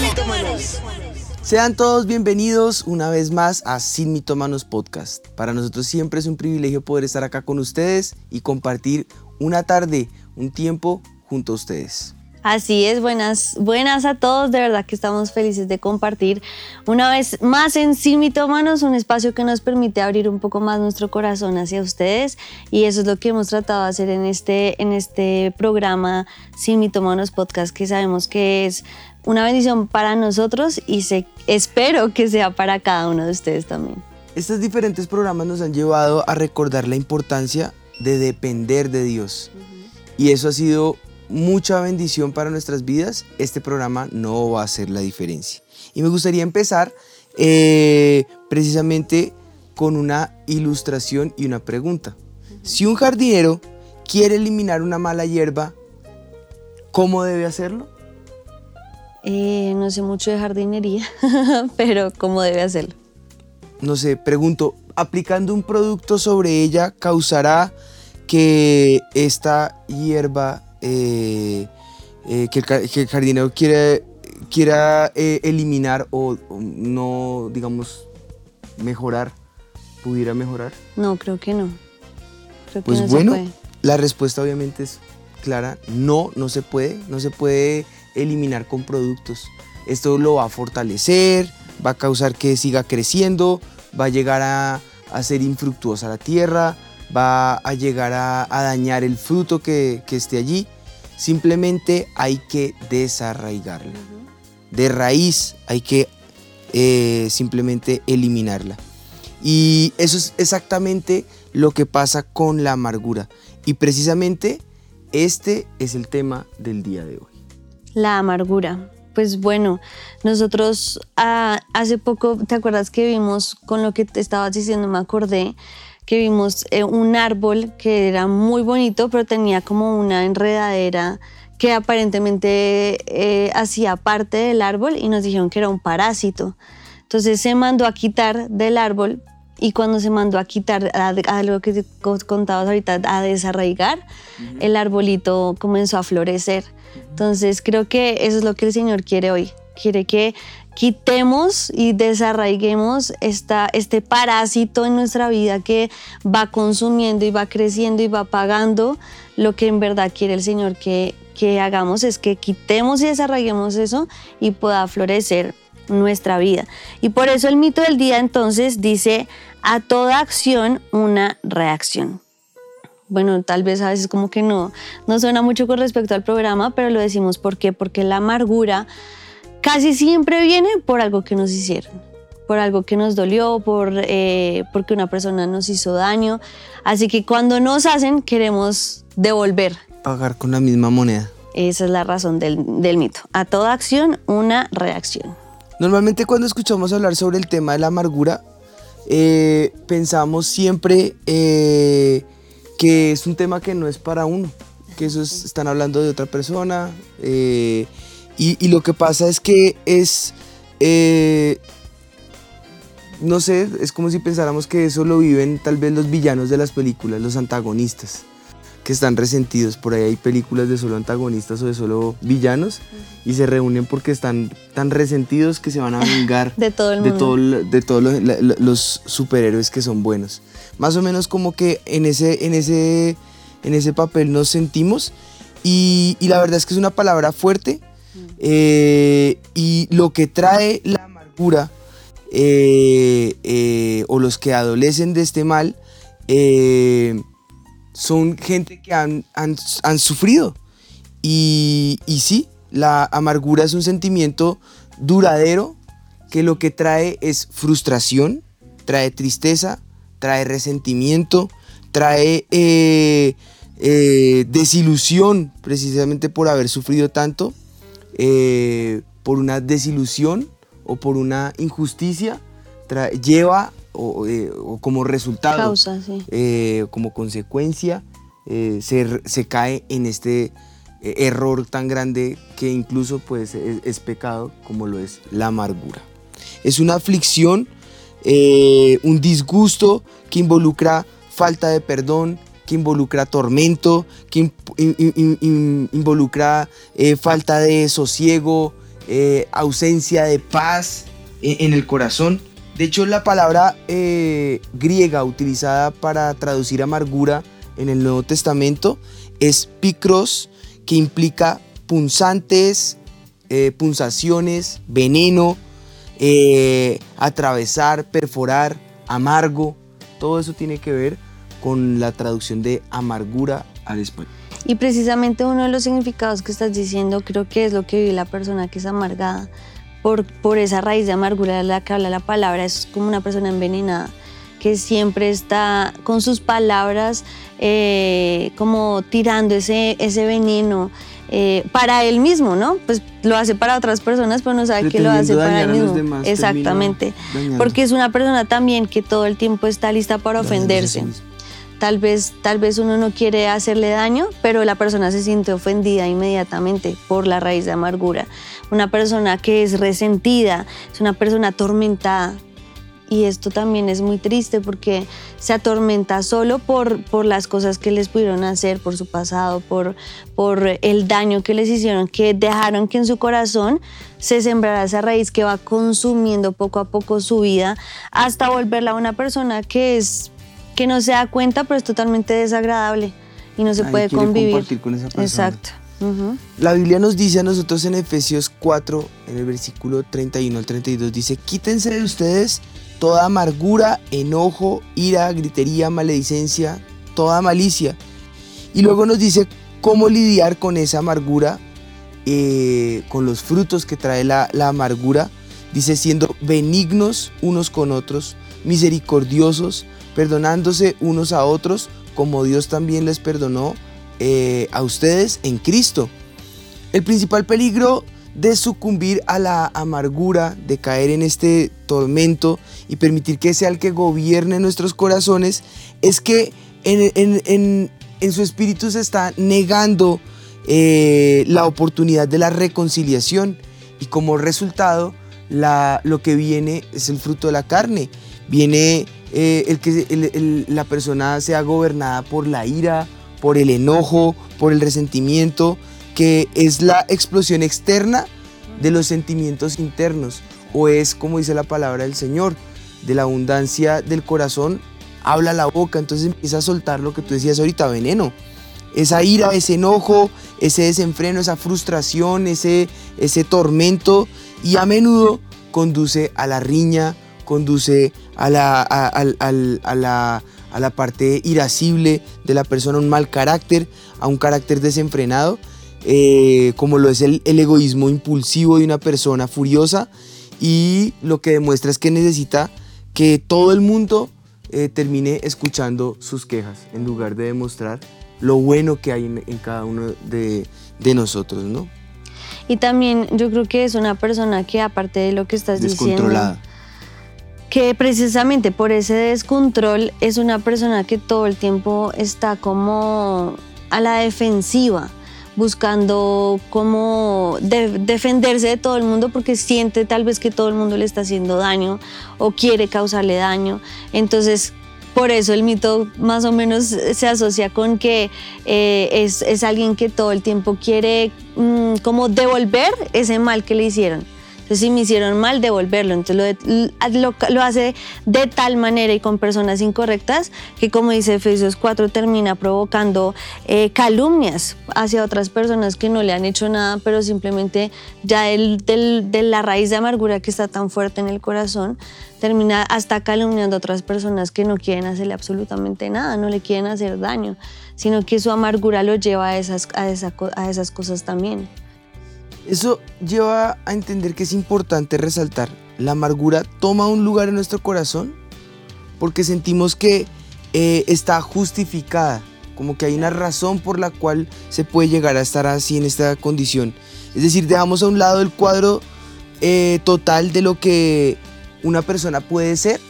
Mitómanos. Sean todos bienvenidos una vez más a Sin Mitómanos Podcast. Para nosotros siempre es un privilegio poder estar acá con ustedes y compartir una tarde, un tiempo junto a ustedes. Así es, buenas, buenas a todos, de verdad que estamos felices de compartir una vez más en Sin Mitómanos, un espacio que nos permite abrir un poco más nuestro corazón hacia ustedes y eso es lo que hemos tratado de hacer en este, en este programa Sin Mitómanos Podcast, que sabemos que es una bendición para nosotros y se, espero que sea para cada uno de ustedes también. Estos diferentes programas nos han llevado a recordar la importancia de depender de Dios. Y eso ha sido mucha bendición para nuestras vidas. Este programa no va a hacer la diferencia. Y me gustaría empezar eh, precisamente con una ilustración y una pregunta. Si un jardinero quiere eliminar una mala hierba, ¿cómo debe hacerlo? Eh, no sé mucho de jardinería, pero ¿cómo debe hacerlo? no sé, pregunto, aplicando un producto sobre ella causará que esta hierba eh, eh, que, el, ca- que el jardinero quiere, quiera eh, eliminar o, o no, digamos, mejorar, pudiera mejorar? No, creo que no. Creo que Pues no bueno, se puede. la respuesta obviamente es clara, no, no se puede, no se puede eliminar con productos. Esto lo va a fortalecer, va a causar que siga creciendo, va a llegar a, a ser infructuosa la tierra, va a llegar a, a dañar el fruto que, que esté allí. Simplemente hay que desarraigarla. De raíz hay que eh, simplemente eliminarla. Y eso es exactamente lo que pasa con la amargura. Y precisamente este es el tema del día de hoy. La amargura. Pues bueno, nosotros ah, hace poco, ¿te acuerdas que vimos con lo que te estabas diciendo? Me acordé que vimos eh, un árbol que era muy bonito, pero tenía como una enredadera que aparentemente eh, hacía parte del árbol y nos dijeron que era un parásito. Entonces se mandó a quitar del árbol y cuando se mandó a quitar a, a lo que contabas ahorita, a desarraigar, el arbolito comenzó a florecer. Entonces creo que eso es lo que el Señor quiere hoy. Quiere que quitemos y desarraiguemos esta, este parásito en nuestra vida que va consumiendo y va creciendo y va pagando. Lo que en verdad quiere el Señor que, que hagamos es que quitemos y desarraiguemos eso y pueda florecer nuestra vida. Y por eso el mito del día entonces dice, a toda acción una reacción. Bueno, tal vez a veces como que no, no suena mucho con respecto al programa, pero lo decimos ¿por qué? Porque la amargura casi siempre viene por algo que nos hicieron, por algo que nos dolió, por, eh, porque una persona nos hizo daño. Así que cuando nos hacen queremos devolver. Pagar con la misma moneda. Esa es la razón del, del mito. A toda acción una reacción. Normalmente cuando escuchamos hablar sobre el tema de la amargura, eh, pensamos siempre eh, que es un tema que no es para uno, que eso es- están hablando de otra persona. eh, y, y lo que pasa es que es, eh, no sé, es como si pensáramos que eso lo viven tal vez los villanos de las películas, los antagonistas, que están resentidos. Por ahí hay películas de solo antagonistas o de solo villanos y se reúnen porque están tan resentidos que se van a vengar De todo el de, mundo. todo lo- de todos los, los superhéroes que son buenos. Más o menos como que en ese, en ese, en ese papel nos sentimos y, y la verdad es que es una palabra fuerte eh, y lo que trae la amargura eh, eh, o los que adolecen de este mal son gente que han, han- sufrido. Y, y sí, la amargura es un sentimiento duradero que lo que trae es frustración, trae tristeza, trae resentimiento, trae desilusión precisamente por haber sufrido tanto, eh, por una desilusión o por una injusticia, lleva o, eh, o como resultado, Causa, sí. eh, como consecuencia, se, se cae en este error tan grande que incluso pues es, es pecado como lo es la amargura. Es una aflicción un disgusto que involucra falta de perdón, que involucra tormento, que in- in- in- in- involucra eh, falta de sosiego, eh, ausencia de paz en, el corazón. De hecho, la palabra eh, griega utilizada para traducir amargura en el Nuevo Testamento es picros, que implica punzantes, punzaciones, veneno, atravesar, perforar, amargo. Todo eso tiene que ver con la traducción de amargura al español. Y precisamente uno de los significados que estás diciendo creo que es lo que vive la persona que es amargada. Por, por esa raíz de amargura de la que habla la palabra, es como una persona envenenada que siempre está con sus palabras eh, como tirando ese, ese veneno eh, para él mismo, ¿no? Pues lo hace para otras personas, pero no sabe que lo hace para él mismo. demás, Exactamente. Porque es una persona también que todo el tiempo está lista para ofenderse. Tal vez, tal vez uno no quiere hacerle daño, pero la persona se siente ofendida inmediatamente por la raíz de amargura. Una persona que es resentida, es una persona atormentada. Y esto también es muy triste porque se atormenta solo por, por las cosas que les pudieron hacer, por su pasado, por, por el daño que les hicieron, que dejaron que en su corazón se sembrara esa raíz que va consumiendo poco a poco su vida hasta volverla una persona que es que no se da cuenta, pero es totalmente desagradable y no se Nadie puede convivir. compartir con esa persona. Exacto. La Biblia nos dice a nosotros en Efesios 4, en el versículo 31 al 32, dice, quítense de ustedes toda amargura, enojo, ira, gritería, maledicencia, toda malicia. Y luego nos dice cómo lidiar con esa amargura, eh, con los frutos que trae la, la amargura. Dice, siendo benignos unos con otros, misericordiosos, perdonándose unos a otros, como Dios también les perdonó eh, a ustedes en Cristo. El principal peligro de sucumbir a la amargura, de caer en este tormento y permitir que sea el que gobierne nuestros corazones, es que en, su espíritu se está negando eh, la oportunidad de la reconciliación y como resultado lo que viene es el fruto de la carne. Viene eh, el que la persona sea gobernada por la ira, por el enojo, por el resentimiento, que es la explosión externa de los sentimientos internos, o es, como dice la palabra del Señor, de la abundancia del corazón, habla la boca, entonces empieza a soltar lo que tú decías ahorita, veneno. Esa ira, ese enojo, ese desenfreno, esa frustración, ese, ese tormento, y a menudo conduce a la riña, conduce a la, a- al- al- a la, a la parte irascible de la persona, un mal carácter, a un carácter desenfrenado, eh, como lo es el, el egoísmo impulsivo de una persona furiosa, y lo que demuestra es que necesita que todo el mundo eh, termine escuchando sus quejas en lugar de demostrar lo bueno que hay en, en cada uno de, de nosotros, ¿no? Y también yo creo que es una persona que aparte de lo que estás diciendo, Descontrolada. Que precisamente por ese descontrol es una persona que todo el tiempo está como a la defensiva, buscando cómo de- defenderse de todo el mundo porque siente tal vez que todo el mundo le está haciendo daño o quiere causarle daño. Entonces, por eso el mito más o menos se asocia con que eh, es, es alguien que todo el tiempo quiere mm, como devolver ese mal que le hicieron. Entonces, si me hicieron mal, devolverlo. Entonces, lo, lo, lo hace de tal manera y con personas incorrectas que, como dice Efesios 4, termina provocando eh, calumnias hacia otras personas que no le han hecho nada, pero simplemente ya el, del- de la raíz de amargura que está tan fuerte en el corazón, termina hasta calumniando a otras personas que no quieren hacerle absolutamente nada, no le quieren hacer daño, sino que su amargura lo lleva a esas, a esa a esas cosas también. Eso lleva a entender que es importante resaltar, la amargura toma un lugar en nuestro corazón porque sentimos que eh, está justificada, como que hay una razón por la cual se puede llegar a estar así en esta condición. Es decir, dejamos a un lado el cuadro eh, total de lo que una persona puede ser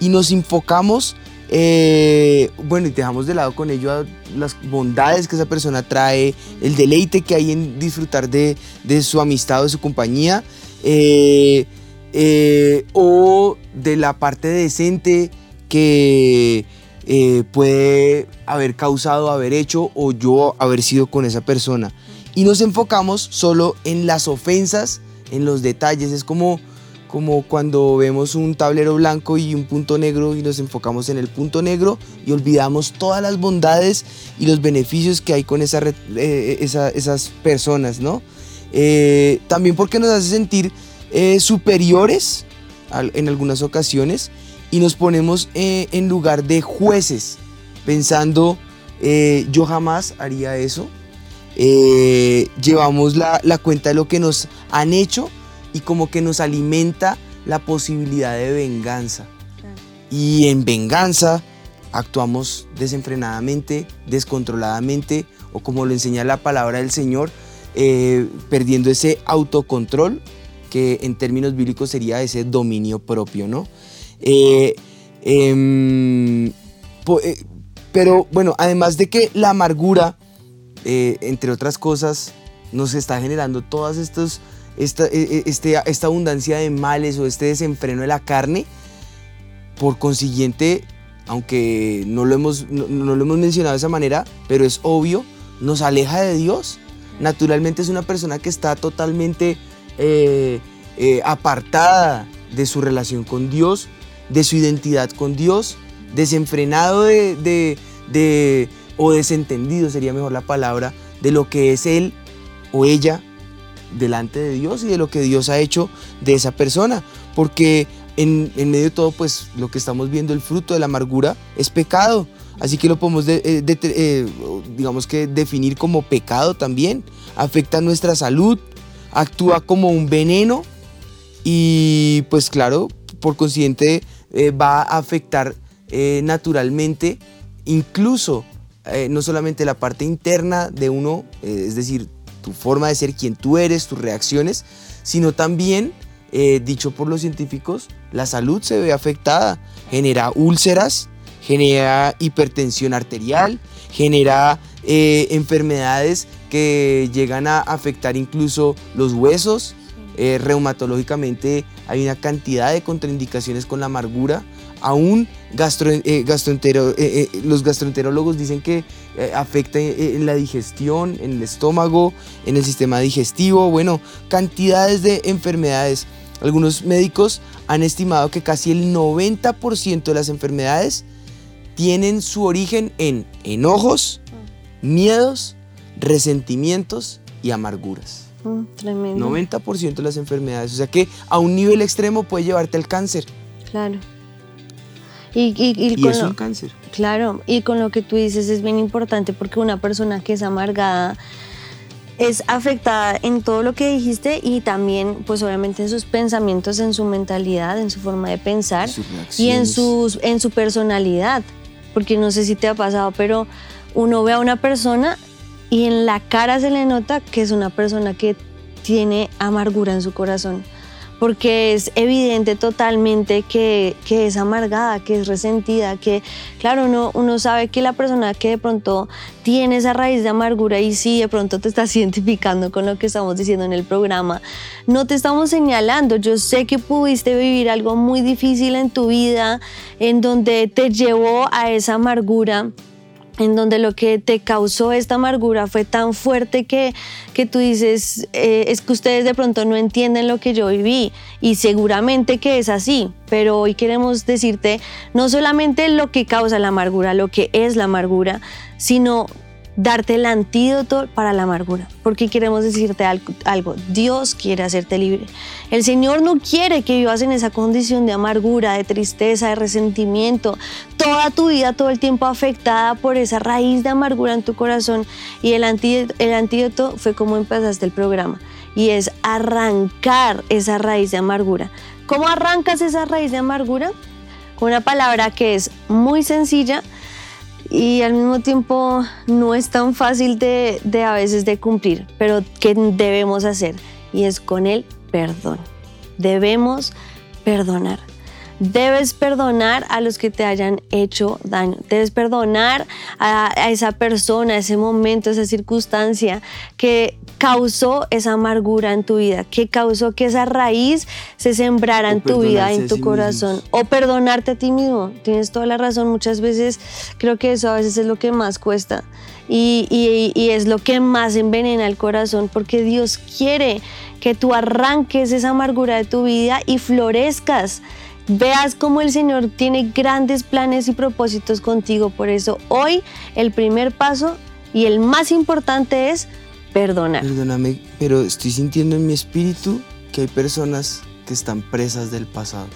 y nos enfocamos, eh, bueno, y dejamos de lado con ello las bondades que esa persona trae, el deleite que hay en disfrutar de, su amistad o de su compañía, eh, eh, o de la parte decente que puede haber causado, haber hecho o yo haber sido con esa persona. Y nos enfocamos solo en las ofensas, en los detalles. Es como, como cuando vemos un tablero blanco y un punto negro y nos enfocamos en el punto negro y olvidamos todas las bondades y los beneficios que hay con esa, eh, esas personas, ¿no? Eh, también porque nos hace sentir superiores en algunas ocasiones y nos ponemos eh, en lugar de jueces, pensando, eh, yo jamás haría eso. Eh, llevamos la, cuenta de lo que nos han hecho y como que nos alimenta la posibilidad de venganza. Y en venganza actuamos desenfrenadamente, descontroladamente, o como lo enseña la palabra del Señor, perdiendo ese autocontrol que en términos bíblicos sería ese dominio propio, ¿no? Eh, em, eh, pero bueno, además de que la amargura, eh, entre otras cosas, nos está generando todas estas, esta, este, esta abundancia de males o este desenfreno de la carne, por consiguiente, aunque no lo hemos, no, lo hemos mencionado de esa manera, pero es obvio, nos aleja de Dios. Naturalmente es una persona que está totalmente apartada de su relación con Dios, de su identidad con Dios, desenfrenado de, o desentendido sería mejor la palabra, de lo que es él o ella delante de Dios y de lo que Dios ha hecho de esa persona. Porque en, medio de todo, pues lo que estamos viendo, el fruto de la amargura, es pecado. Así que lo podemos, eh, eh, digamos que definir como pecado también. Afecta nuestra salud, actúa como un veneno y pues claro, por consiguiente eh, va a afectar naturalmente incluso no solamente la parte interna de uno, es decir, tu forma de ser, quien tú eres, tus reacciones, sino también, dicho por los científicos, la salud se ve afectada, genera úlceras, genera hipertensión arterial, genera enfermedades que llegan a afectar incluso los huesos, eh, reumatológicamente hay una cantidad de contraindicaciones con la amargura. Aún gastro, eh, eh, los gastroenterólogos dicen que afecta en la digestión, en el estómago, en el sistema digestivo, bueno, cantidades de enfermedades. Algunos médicos han estimado que casi el 90% de las enfermedades tienen su origen en enojos, miedos, resentimientos y amarguras. 90% de las enfermedades. O sea que a un nivel extremo puede llevarte al cáncer. Claro. Y, y, es un cáncer. Claro, y con lo que tú dices es bien importante porque una persona que es amargada es afectada en todo lo que dijiste y también, pues obviamente en sus pensamientos, en su mentalidad, en su forma de pensar y en, sus, en su personalidad. Porque no sé si te ha pasado, pero uno ve a una persona y en la cara se le nota que es una persona que tiene amargura en su corazón, porque es evidente totalmente que, es amargada, que es resentida, que claro, uno, uno sabe que la persona que de pronto tiene esa raíz de amargura y sí, de pronto te estás identificando con lo que estamos diciendo en el programa, no te estamos señalando, yo sé que pudiste vivir algo muy difícil en tu vida, en donde te llevó a esa amargura en donde lo que te causó esta amargura fue tan fuerte que, que tú dices, eh, es que ustedes de pronto no entienden lo que yo viví y seguramente que es así, pero hoy queremos decirte no solamente lo que causa la amargura, lo que es la amargura, sino darte el antídoto para la amargura, porque queremos decirte algo, Dios quiere hacerte libre. El Señor no quiere que vivas en esa condición de amargura, de tristeza, de resentimiento, toda tu vida todo el tiempo afectada por esa raíz de amargura en tu corazón. Y el antídoto, el antídoto fue como empezaste el programa, y es arrancar esa raíz de amargura. ¿Cómo arrancas esa raíz de amargura? Con una palabra que es muy sencilla, y al mismo tiempo no es tan fácil de, a veces de cumplir, pero que debemos hacer y es con el perdón. Debemos perdonar. Debes perdonar a los que te hayan hecho daño. Debes perdonar a, a, esa persona, a ese momento, a esa circunstancia que causó esa amargura en tu vida, que causó que esa raíz se sembrara en tu vida, en tu sí corazón. Mismos. O perdonarte a ti mismo. Tienes toda la razón. Muchas veces creo que eso a veces es lo que más cuesta. Y, y, y es lo que más envenena el corazón porque Dios quiere que tú arranques esa amargura de tu vida y florezcas. Veas cómo el Señor tiene grandes planes y propósitos contigo. Por eso hoy el primer paso y el más importante es perdonar. Perdóname, pero estoy sintiendo en mi espíritu que hay personas que están presas del pasado.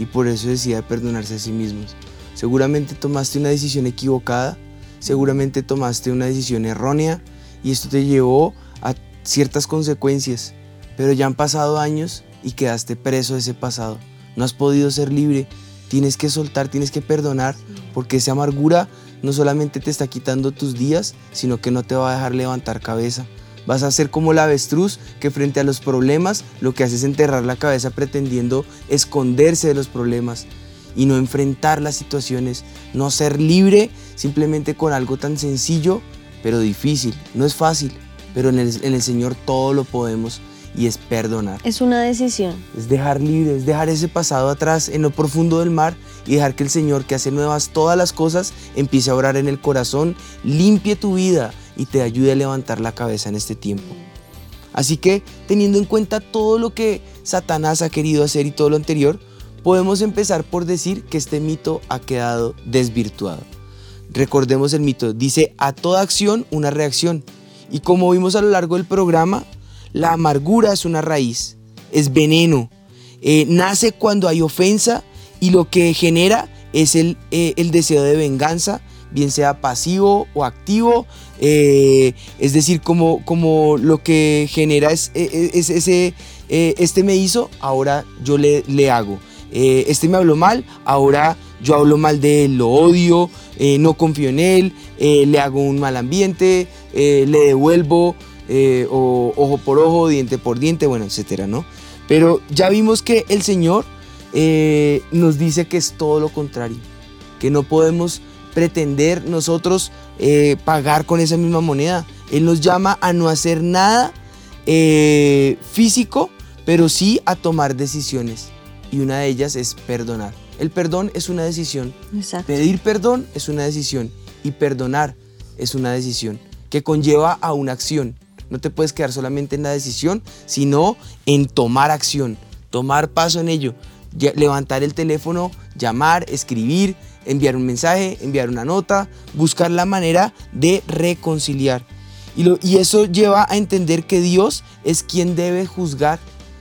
Y por eso decía perdonarse a sí mismos. Seguramente tomaste una decisión equivocada, seguramente tomaste una decisión errónea y esto te llevó a ciertas consecuencias, pero ya han pasado años y quedaste preso de ese pasado. No has podido ser libre, tienes que soltar, tienes que perdonar, porque esa amargura no solamente te está quitando tus días, sino que no te va a dejar levantar cabeza. Vas a ser como la avestruz que frente a los problemas lo que hace es enterrar la cabeza pretendiendo esconderse de los problemas y no enfrentar las situaciones, no ser libre simplemente con algo tan sencillo, pero difícil. No es fácil, pero en el, en el Señor todo lo podemos y es perdonar. Es una decisión. Es dejar libre, es dejar ese pasado atrás en lo profundo del mar y dejar que el Señor que hace nuevas todas las cosas empiece a orar en el corazón, limpie tu vida y te ayude a levantar la cabeza en este tiempo. Así que teniendo en cuenta todo lo que Satanás ha querido hacer y todo lo anterior, podemos empezar por decir que este mito ha quedado desvirtuado. Recordemos el mito, dice a toda acción una reacción. Y como vimos a lo largo del programa, la amargura es una raíz, es veneno, eh, nace cuando hay ofensa y lo que genera es el, eh, el deseo de venganza, bien sea pasivo o activo, eh, es decir, como, como lo que genera es, es, ese, este me hizo, ahora yo le, le hago, este me habló mal, ahora yo hablo mal de él, lo odio, no confío en él, le hago un mal ambiente, le devuelvo, eh, o ojo por ojo, diente por diente, bueno, etcétera, ¿no? Pero ya vimos que el Señor eh, nos dice que es todo lo contrario, que no podemos pretender nosotros eh, pagar con esa misma moneda. Él nos llama a no hacer nada físico, pero sí a tomar decisiones. Y una de ellas es perdonar. El perdón es una decisión. Exacto. Pedir perdón es una decisión. Y perdonar es una decisión que conlleva a una acción. No te puedes quedar solamente en la decisión, sino en tomar acción, tomar paso en ello, levantar el teléfono, llamar, escribir, enviar un mensaje, enviar una nota, buscar la manera de reconciliar. Y, eso lleva a entender que Dios es quien debe juzgar,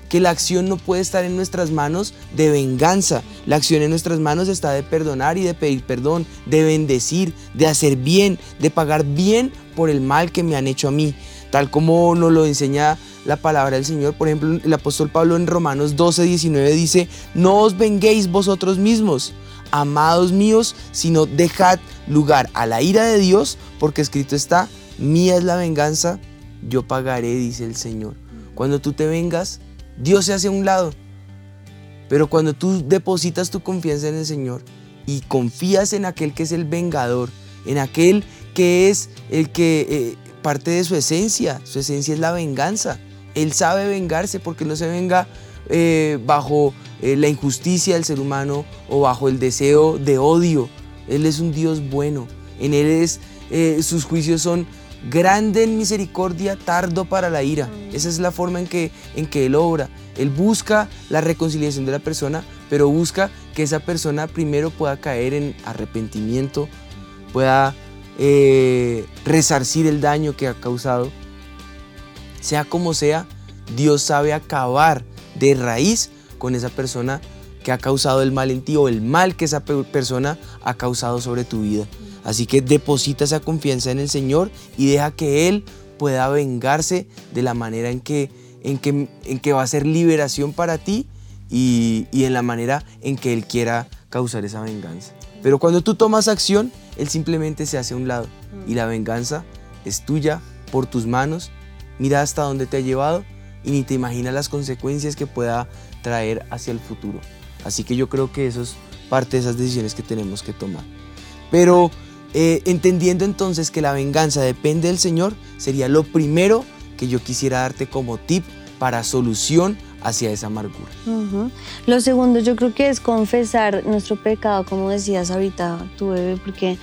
que la acción no puede estar en nuestras manos de venganza, la acción en nuestras manos está de perdonar y de pedir perdón, de bendecir, de hacer bien, de pagar bien por el mal que me han hecho a mí tal como nos lo enseña la palabra del Señor. Por ejemplo, el apóstol Pablo en Romanos 12, 19 dice, no os venguéis vosotros mismos, amados míos, sino dejad lugar a la ira de Dios, porque escrito está, mía es la venganza, yo pagaré, dice el Señor. Cuando tú te vengas, Dios se hace a un lado. Pero cuando tú depositas tu confianza en el Señor y confías en aquel que es el vengador, en aquel que es el que eh, parte de su esencia. Su esencia es la venganza. Él sabe vengarse porque no se venga eh, bajo eh, la injusticia del ser humano o bajo el deseo de odio. Él es un Dios bueno. En Él es, eh, sus juicios son grande en misericordia, tardo para la ira. Esa es la forma en que, en que Él obra. Él busca la reconciliación de la persona, pero busca que esa persona primero pueda caer en arrepentimiento, pueda eh, resarcir el daño que ha causado. Sea como sea, Dios sabe acabar de raíz con esa persona que ha causado el mal en ti o el mal que esa persona ha causado sobre tu vida. Así que deposita esa confianza en el Señor y deja que Él pueda vengarse de la manera en que, en que, en que va a ser liberación para ti y, y en la manera en que Él quiera causar esa venganza. Pero cuando tú tomas acción, Él simplemente se hace a un lado y la venganza es tuya por tus manos. Mira hasta dónde te ha llevado y ni te imaginas las consecuencias que pueda traer hacia el futuro. Así que yo creo que eso es parte de esas decisiones que tenemos que tomar. Pero eh, entendiendo entonces que la venganza depende del Señor, sería lo primero que yo quisiera darte como tip para solución hacia esa amargura. Lo segundo yo creo que es confesar nuestro pecado, como decías ahorita tu bebé, porque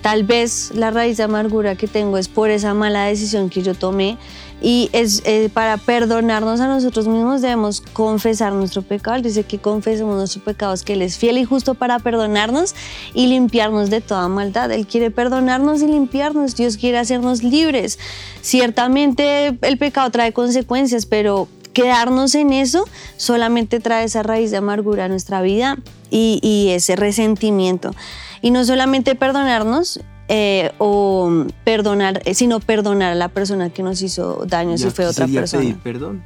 tal vez la raíz de amargura que tengo es por esa mala decisión que yo tomé y es eh, para perdonarnos a nosotros mismos debemos confesar nuestro pecado. dice que confesemos nuestros pecados, que Él es fiel y justo para perdonarnos y limpiarnos de toda maldad. Él quiere perdonarnos y limpiarnos. Dios quiere hacernos libres. Ciertamente el pecado trae consecuencias, pero quedarnos en eso solamente trae esa raíz de amargura a nuestra vida y, y ese resentimiento. Y no solamente perdonarnos, eh, o perdonar, eh, sino perdonar a la persona que nos hizo daño si fue otra sería persona. Pedir perdón.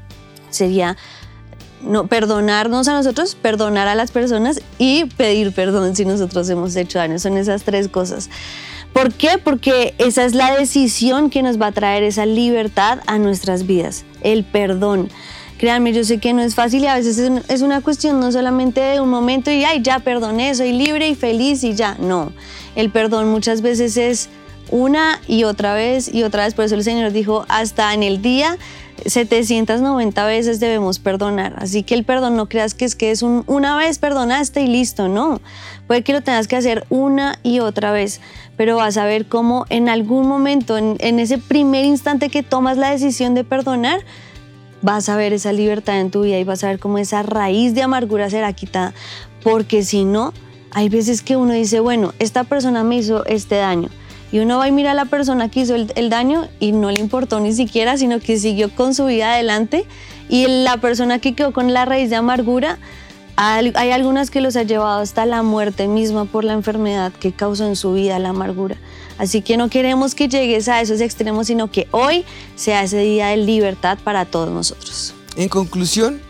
Sería no, perdonarnos a nosotros, perdonar a las personas y pedir perdón si nosotros hemos hecho daño. Son esas tres cosas. ¿Por qué? Porque esa es la decisión que nos va a traer esa libertad a nuestras vidas, el perdón. Créanme, yo sé que no es fácil y a veces es una cuestión no solamente de un momento y ay, ya perdoné, soy libre y feliz y ya. No, el perdón muchas veces es una y otra vez y otra vez. Por eso el Señor dijo, hasta en el día 790 veces debemos perdonar. Así que el perdón no creas que es que es un, una vez perdonaste y listo, no. Puede que lo tengas que hacer una y otra vez, pero vas a ver cómo en algún momento, en, en ese primer instante que tomas la decisión de perdonar, vas a ver esa libertad en tu vida y vas a ver cómo esa raíz de amargura será quitada. Porque si no, hay veces que uno dice, bueno, esta persona me hizo este daño. Y uno va y mira a la persona que hizo el, daño y no le importó ni siquiera, sino que siguió con su vida adelante. Y la persona que quedó con la raíz de amargura, hay, algunas que los ha llevado hasta la muerte misma por la enfermedad que causó en su vida la amargura. Así que no queremos que llegues a esos extremos, sino que hoy sea ese día de libertad para todos nosotros. En conclusión,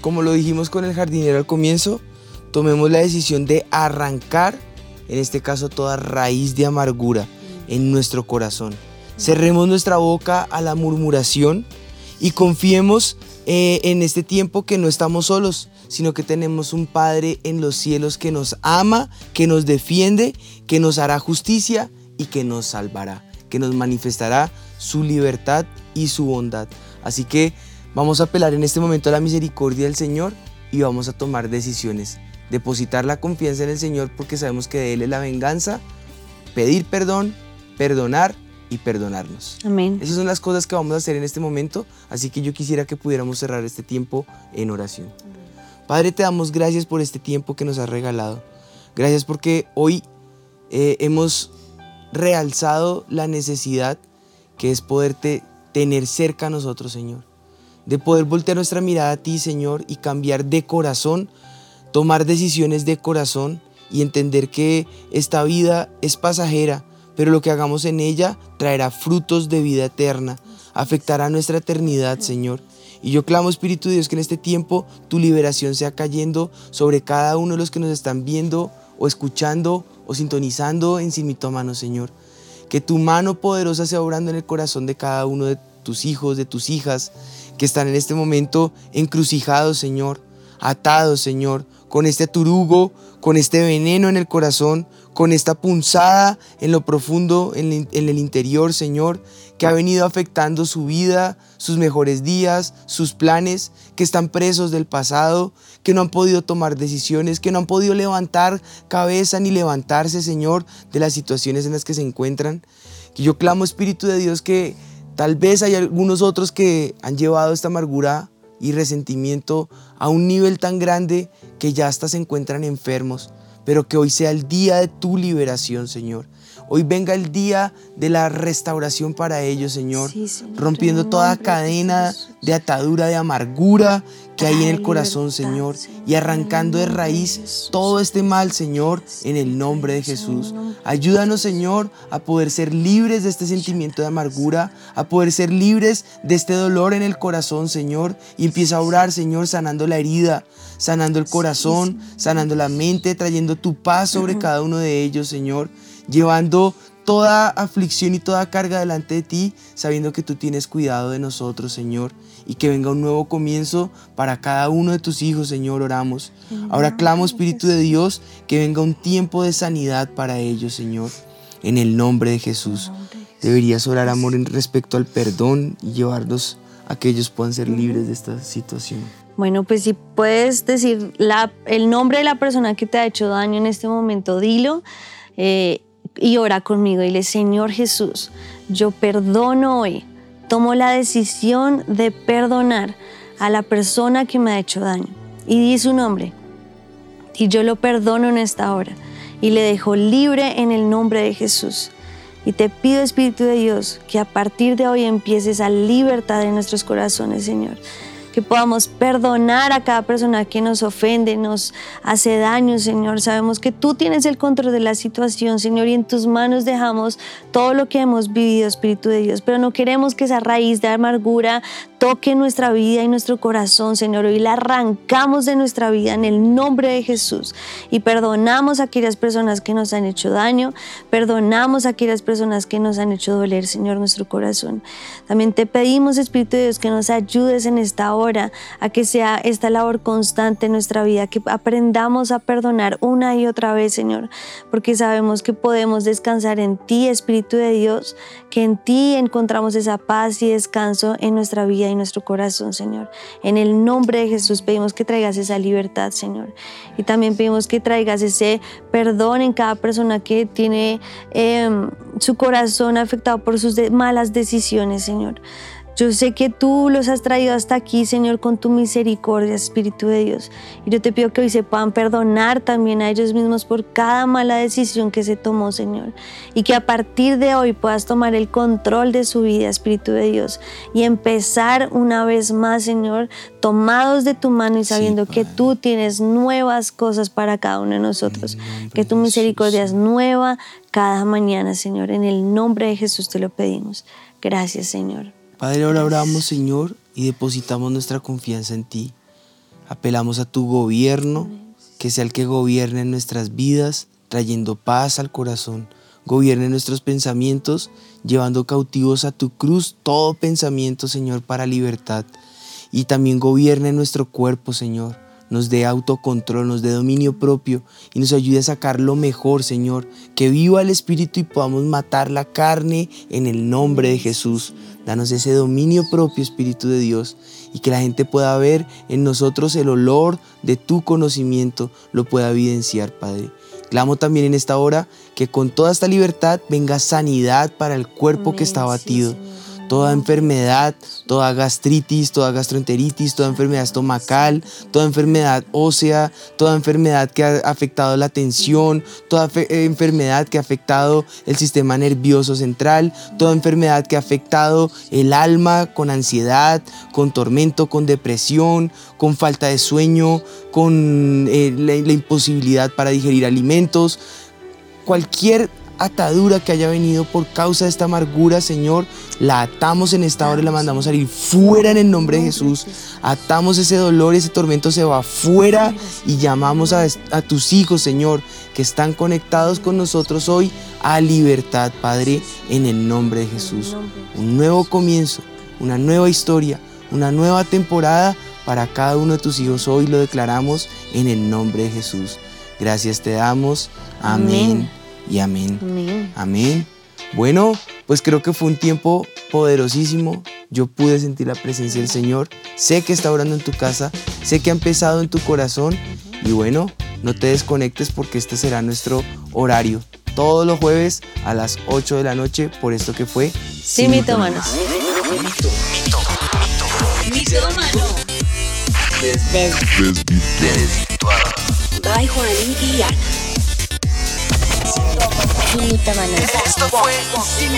como lo dijimos con el jardinero al comienzo, tomemos la decisión de arrancar, en este caso, toda raíz de amargura en nuestro corazón. Cerremos nuestra boca a la murmuración y confiemos eh, en este tiempo que no estamos solos, sino que tenemos un Padre en los cielos que nos ama, que nos defiende, que nos hará justicia y que nos salvará, que nos manifestará su libertad y su bondad. Así que vamos a apelar en este momento a la misericordia del Señor y vamos a tomar decisiones. Depositar la confianza en el Señor porque sabemos que de Él es la venganza, pedir perdón, perdonar y perdonarnos. Amén. Esas son las cosas que vamos a hacer en este momento, así que yo quisiera que pudiéramos cerrar este tiempo en oración. Padre, te damos gracias por este tiempo que nos has regalado. Gracias porque hoy eh, hemos realzado la necesidad que es poderte tener cerca a nosotros, Señor. De poder voltear nuestra mirada a ti, Señor, y cambiar de corazón, tomar decisiones de corazón y entender que esta vida es pasajera, pero lo que hagamos en ella traerá frutos de vida eterna, afectará nuestra eternidad, Señor. Y yo clamo, Espíritu de Dios, que en este tiempo tu liberación sea cayendo sobre cada uno de los que nos están viendo o escuchando o sintonizando en Sin Mitómano, Señor. Que tu mano poderosa sea obrando en el corazón de cada uno de tus hijos, de tus hijas, que están en este momento encrucijados, Señor, atados, Señor, con este turugo, con este veneno en el corazón, con esta punzada en lo profundo, en, el interior, Señor, que ha venido afectando su vida, sus mejores días, sus planes, que están presos del pasado, que no han podido tomar decisiones, que no han podido levantar cabeza ni levantarse, Señor, de las situaciones en las que se encuentran. Que yo clamo, Espíritu de Dios, que tal vez hay algunos otros que han llevado esta amargura y resentimiento a un nivel tan grande que ya hasta se encuentran enfermos, pero que hoy sea el día de tu liberación, Señor. Hoy venga el día de la restauración para ellos, Señor, rompiendo toda cadena de atadura, de amargura que hay en el corazón, Señor, y arrancando de raíz todo este mal, Señor, en el nombre de Jesús. Ayúdanos, Señor, a poder ser libres de este sentimiento de amargura, a poder ser libres de este dolor en el corazón, Señor, y empieza a orar, Señor, sanando la herida, sanando el corazón, sanando la mente, trayendo tu paz sobre cada uno de ellos, Señor llevando toda aflicción y toda carga delante de ti, sabiendo que tú tienes cuidado de nosotros, Señor, y que venga un nuevo comienzo para cada uno de tus hijos, Señor, oramos. Ahora clamo, Espíritu de Dios, que venga un tiempo de sanidad para ellos, Señor, en el nombre de Jesús. Deberías orar, amor, en respecto al perdón y llevarlos a que ellos puedan ser libres de esta situación. Bueno, pues si puedes decir el nombre de la persona que te ha hecho daño en este momento, dilo eh, y ora conmigo. Dile, Señor Jesús, yo perdono hoy. Tomo la decisión de perdonar a la persona que me ha hecho daño. Y di su nombre. Y yo lo perdono en esta hora. Y le dejo libre en el nombre de Jesús. Y te pido, Espíritu de Dios, que a partir de hoy empieces a libertad en nuestros corazones, Señor que podamos perdonar a cada persona que nos ofende, nos hace daño, Señor. Sabemos que tú tienes el control de la situación, Señor, y en tus manos dejamos todo lo que hemos vivido, Espíritu de Dios, pero no queremos que esa raíz de amargura toque nuestra vida y nuestro corazón, Señor. Hoy la arrancamos de nuestra vida en el nombre de Jesús y perdonamos a aquellas personas que nos han hecho daño, perdonamos a aquellas personas que nos han hecho doler, Señor, nuestro corazón. También te pedimos, Espíritu de Dios, que nos ayudes en esta hora a que sea esta labor constante en nuestra vida, que aprendamos a perdonar una y otra vez, Señor, porque sabemos que podemos descansar en ti, Espíritu de Dios, que en ti encontramos esa paz y descanso en nuestra vida y nuestro corazón, Señor. En el nombre de Jesús pedimos que traigas esa libertad, Señor. Y también pedimos que traigas ese perdón en cada persona que tiene em, su corazón afectado por sus malas decisiones, Señor. Yo sé que tú los has traído hasta aquí, Señor, con tu misericordia, Espíritu de Dios. Y yo te pido que hoy se puedan perdonar también a ellos mismos por cada mala decisión que se tomó, Señor. Y que a partir de hoy puedas tomar el control de su vida, Espíritu de Dios. Y empezar una vez más, Señor, tomados de tu mano y sabiendo que tú tienes nuevas cosas para cada uno de nosotros. Que tu misericordia es nueva cada mañana, Señor. En el nombre de Jesús te lo pedimos. Gracias, Señor. Padre, ahora oramos, Señor, y depositamos nuestra confianza en ti. Apelamos a tu gobierno, que sea el que gobierne nuestras vidas, trayendo paz al corazón. Gobierne nuestros pensamientos, llevando cautivos a tu cruz todo pensamiento, Señor, para libertad. Y también gobierne nuestro cuerpo, Señor nos dé autocontrol, nos dé dominio propio y nos ayude a sacar lo mejor, Señor. Que viva el Espíritu y podamos matar la carne en el nombre de Jesús. Danos ese dominio propio, Espíritu de Dios, y que la gente pueda ver en nosotros el olor de tu conocimiento, lo pueda evidenciar, Padre. Clamo también en esta hora que con toda esta libertad venga sanidad para el cuerpo que está batido toda enfermedad, toda gastritis, toda gastroenteritis, toda enfermedad estomacal, toda enfermedad ósea, toda enfermedad que ha afectado la tensión, toda eh, enfermedad que ha afectado el sistema nervioso central, toda enfermedad que ha afectado el alma con ansiedad, con tormento, con depresión, con falta de sueño, con eh, la imposibilidad para digerir alimentos. Cualquier atadura que haya venido por causa de esta amargura, Señor, la atamos en esta hora y la mandamos a salir fuera en el nombre de Jesús. Atamos ese dolor, ese tormento se va fuera y llamamos a, a tus hijos, Señor, que están conectados con nosotros hoy a libertad, Padre, en el nombre de Jesús. Un nuevo comienzo, una nueva historia, una nueva temporada para cada uno de tus hijos. Hoy lo declaramos en el nombre de Jesús. Gracias te damos. Amén y amén. Amén. Bueno, pues creo que fue un tiempo poderosísimo. Yo pude sentir la presencia del Señor. Sé que está orando en tu casa. Sé que ha empezado en tu corazón. Y bueno, no te desconectes porque este será nuestro horario. Todos los jueves a las 8 de la noche por esto que fue Sin Mitómanos. By Esto fue Sin